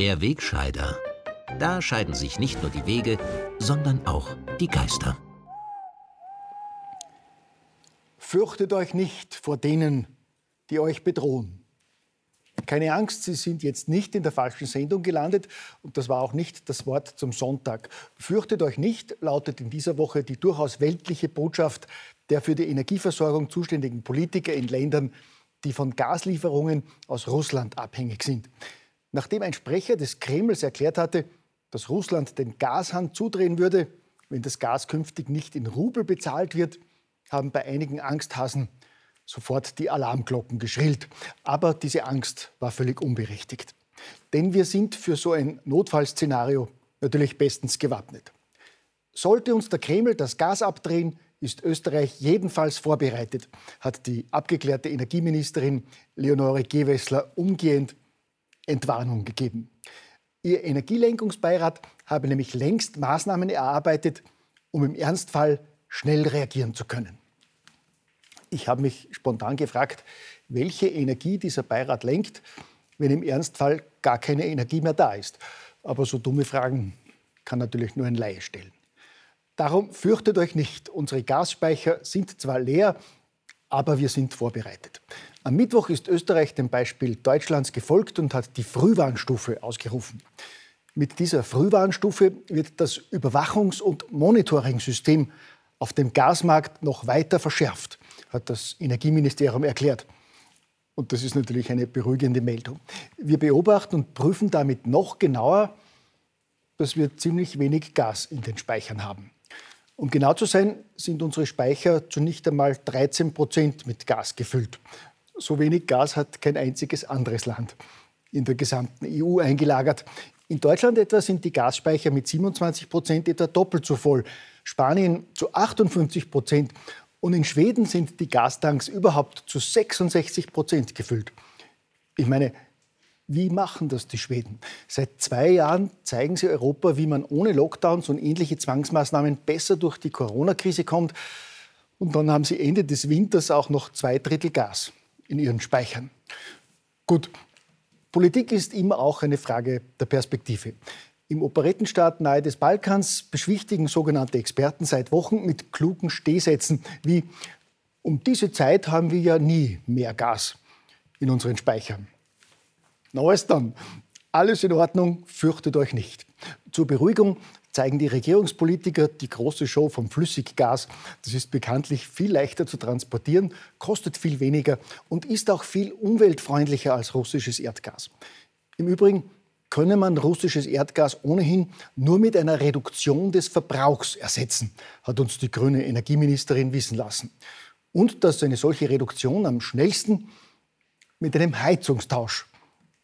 Der Wegscheider. Da scheiden sich nicht nur die Wege, sondern auch die Geister. Fürchtet euch nicht vor denen, die euch bedrohen. Keine Angst, Sie sind jetzt nicht in der falschen Sendung gelandet und das war auch nicht das Wort zum Sonntag. Fürchtet euch nicht, lautet in dieser Woche die durchaus weltliche Botschaft der für die Energieversorgung zuständigen Politiker in Ländern, die von Gaslieferungen aus Russland abhängig sind. Nachdem ein Sprecher des Kremls erklärt hatte, dass Russland den Gashahn zudrehen würde, wenn das Gas künftig nicht in Rubel bezahlt wird, haben bei einigen Angsthasen sofort die Alarmglocken geschrillt. Aber diese Angst war völlig unberechtigt. Denn wir sind für so ein Notfallszenario natürlich bestens gewappnet. Sollte uns der Kreml das Gas abdrehen, ist Österreich jedenfalls vorbereitet, hat die abgeklärte Energieministerin Leonore Gewessler umgehend Entwarnung gegeben. Ihr Energielenkungsbeirat habe nämlich längst Maßnahmen erarbeitet, um im Ernstfall schnell reagieren zu können. Ich habe mich spontan gefragt, welche Energie dieser Beirat lenkt, wenn im Ernstfall gar keine Energie mehr da ist. Aber so dumme Fragen kann natürlich nur ein Laie stellen. Darum fürchtet euch nicht. Unsere Gasspeicher sind zwar leer, aber wir sind vorbereitet. Am Mittwoch ist Österreich dem Beispiel Deutschlands gefolgt und hat die Frühwarnstufe ausgerufen. Mit dieser Frühwarnstufe wird das Überwachungs- und Monitoring-System auf dem Gasmarkt noch weiter verschärft, hat das Energieministerium erklärt. Und das ist natürlich eine beruhigende Meldung. Wir beobachten und prüfen damit noch genauer, dass wir ziemlich wenig Gas in den Speichern haben. Um genau zu sein, sind unsere Speicher zu nicht einmal 13 Prozent mit Gas gefüllt. So wenig Gas hat kein einziges anderes Land in der gesamten EU eingelagert. In Deutschland etwa sind die Gasspeicher mit 27 Prozent etwa doppelt so voll, Spanien zu 58 Prozent und in Schweden sind die Gastanks überhaupt zu 66 Prozent gefüllt. Ich meine, wie machen das die Schweden? Seit zwei Jahren zeigen sie Europa, wie man ohne Lockdowns und ähnliche Zwangsmaßnahmen besser durch die Corona-Krise kommt. Und dann haben sie Ende des Winters auch noch zwei Drittel Gas in ihren Speichern. Gut, Politik ist immer auch eine Frage der Perspektive. Im Operettenstaat nahe des Balkans beschwichtigen sogenannte Experten seit Wochen mit klugen Stehsätzen wie um diese Zeit haben wir ja nie mehr Gas in unseren Speichern. Neues dann. Alles in Ordnung, fürchtet euch nicht. Zur Beruhigung zeigen die Regierungspolitiker die große Show vom Flüssiggas. Das ist bekanntlich viel leichter zu transportieren, kostet viel weniger und ist auch viel umweltfreundlicher als russisches Erdgas. Im Übrigen könne man russisches Erdgas ohnehin nur mit einer Reduktion des Verbrauchs ersetzen, hat uns die grüne Energieministerin wissen lassen. Und dass eine solche Reduktion am schnellsten mit einem Heizungstausch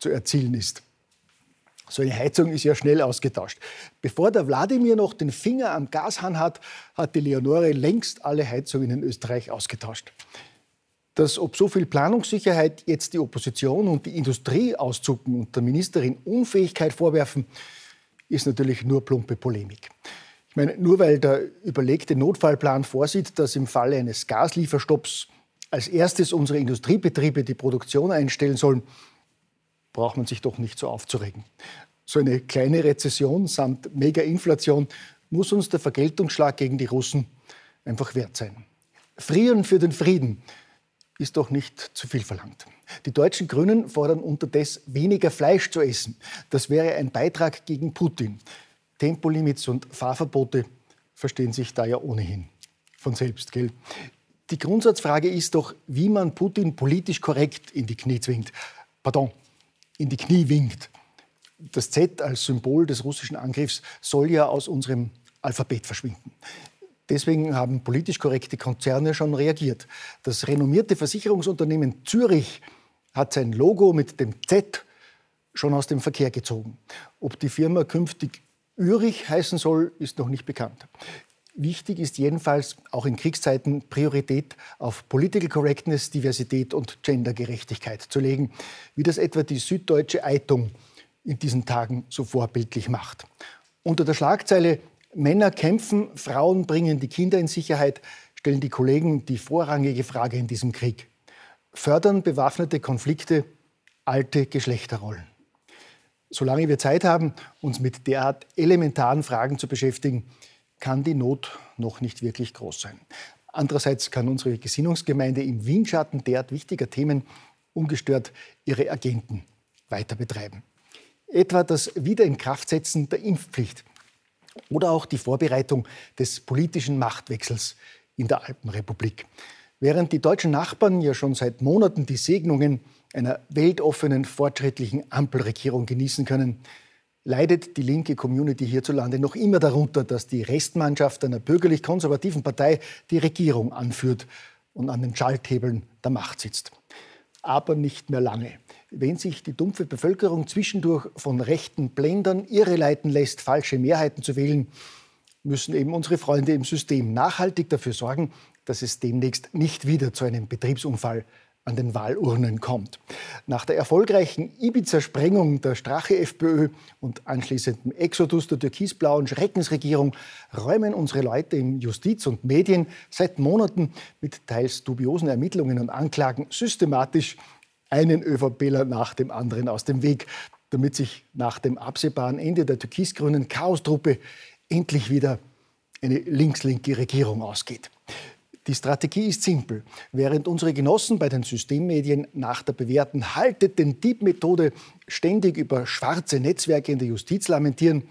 zu erzielen ist. So eine Heizung ist ja schnell ausgetauscht. Bevor der Wladimir noch den Finger am Gashahn hat, hat die Leonore längst alle Heizungen in Österreich ausgetauscht. Dass ob so viel Planungssicherheit jetzt die Opposition und die Industrie auszucken und der Ministerin Unfähigkeit vorwerfen, ist natürlich nur plumpe Polemik. Ich meine, nur weil der überlegte Notfallplan vorsieht, dass im Falle eines Gaslieferstopps als erstes unsere Industriebetriebe die Produktion einstellen sollen, braucht man sich doch nicht so aufzuregen. So eine kleine Rezession samt Mega-Inflation muss uns der Vergeltungsschlag gegen die Russen einfach wert sein. Frieren für den Frieden ist doch nicht zu viel verlangt. Die deutschen Grünen fordern unterdessen weniger Fleisch zu essen. Das wäre ein Beitrag gegen Putin. Tempolimits und Fahrverbote verstehen sich da ja ohnehin von selbst, gell? Die Grundsatzfrage ist doch, wie man Putin politisch korrekt in die Knie zwingt. Pardon, in die Knie winkt. Das Z als Symbol des russischen Angriffs soll ja aus unserem Alphabet verschwinden. Deswegen haben politisch korrekte Konzerne schon reagiert. Das renommierte Versicherungsunternehmen Zürich hat sein Logo mit dem Z schon aus dem Verkehr gezogen. Ob die Firma künftig Ürich heißen soll, ist noch nicht bekannt. Wichtig ist jedenfalls auch in Kriegszeiten Priorität auf Political Correctness, Diversität und Gendergerechtigkeit zu legen, wie das etwa die Süddeutsche Eitung in diesen Tagen so vorbildlich macht. Unter der Schlagzeile Männer kämpfen, Frauen bringen die Kinder in Sicherheit stellen die Kollegen die vorrangige Frage in diesem Krieg. Fördern bewaffnete Konflikte alte Geschlechterrollen? Solange wir Zeit haben, uns mit derart elementaren Fragen zu beschäftigen, kann die Not noch nicht wirklich groß sein. Andererseits kann unsere Gesinnungsgemeinde im Windschatten derart wichtiger Themen ungestört ihre Agenten weiter betreiben. Etwa das Wiederinkraftsetzen der Impfpflicht oder auch die Vorbereitung des politischen Machtwechsels in der Alpenrepublik. Während die deutschen Nachbarn ja schon seit Monaten die Segnungen einer weltoffenen, fortschrittlichen Ampelregierung genießen können, leidet die linke Community hierzulande noch immer darunter, dass die Restmannschaft einer bürgerlich-konservativen Partei die Regierung anführt und an den Schalthebeln der Macht sitzt. Aber nicht mehr lange. Wenn sich die dumpfe Bevölkerung zwischendurch von rechten Blendern irreleiten lässt, falsche Mehrheiten zu wählen, müssen eben unsere Freunde im System nachhaltig dafür sorgen, dass es demnächst nicht wieder zu einem Betriebsunfall an den Wahlurnen kommt. Nach der erfolgreichen Ibiza-Sprengung der Strache-FPÖ und anschließendem Exodus der türkisblauen Schreckensregierung räumen unsere Leute in Justiz und Medien seit Monaten mit teils dubiosen Ermittlungen und Anklagen systematisch einen ÖVPler nach dem anderen aus dem Weg, damit sich nach dem absehbaren Ende der türkisgrünen Chaostruppe endlich wieder eine links-linke Regierung ausgeht. Die Strategie ist simpel. Während unsere Genossen bei den Systemmedien nach der bewährten Haltet den Dieb-Methode ständig über schwarze Netzwerke in der Justiz lamentieren,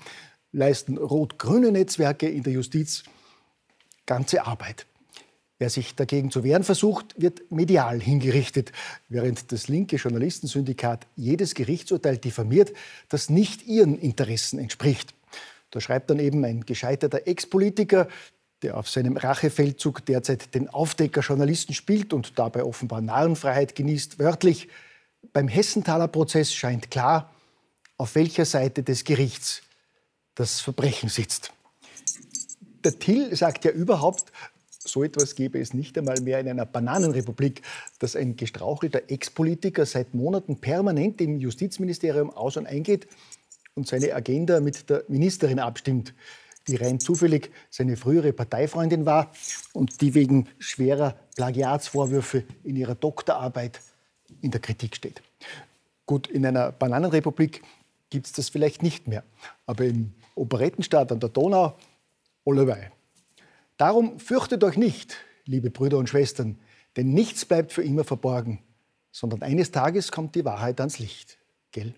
leisten rot-grüne Netzwerke in der Justiz ganze Arbeit. Wer sich dagegen zu wehren versucht, wird medial hingerichtet, während das linke Journalistensyndikat jedes Gerichtsurteil diffamiert, das nicht ihren Interessen entspricht. Da schreibt dann eben ein gescheiterter Ex-Politiker, der auf seinem Rachefeldzug derzeit den Aufdecker Journalisten spielt und dabei offenbar Narrenfreiheit genießt, wörtlich, beim Hessenthaler Prozess scheint klar, auf welcher Seite des Gerichts das Verbrechen sitzt. Der Till sagt ja überhaupt, so etwas gäbe es nicht einmal mehr in einer Bananenrepublik, dass ein gestrauchelter Ex-Politiker seit Monaten permanent im Justizministerium aus und eingeht und seine Agenda mit der Ministerin abstimmt, die rein zufällig seine frühere Parteifreundin war und die wegen schwerer Plagiatsvorwürfe in ihrer Doktorarbeit in der Kritik steht. Gut, in einer Bananenrepublik gibt es das vielleicht nicht mehr, aber im Operettenstaat an der Donau, allebei. Darum fürchtet euch nicht, liebe Brüder und Schwestern, denn nichts bleibt für immer verborgen, sondern eines Tages kommt die Wahrheit ans Licht. Gell?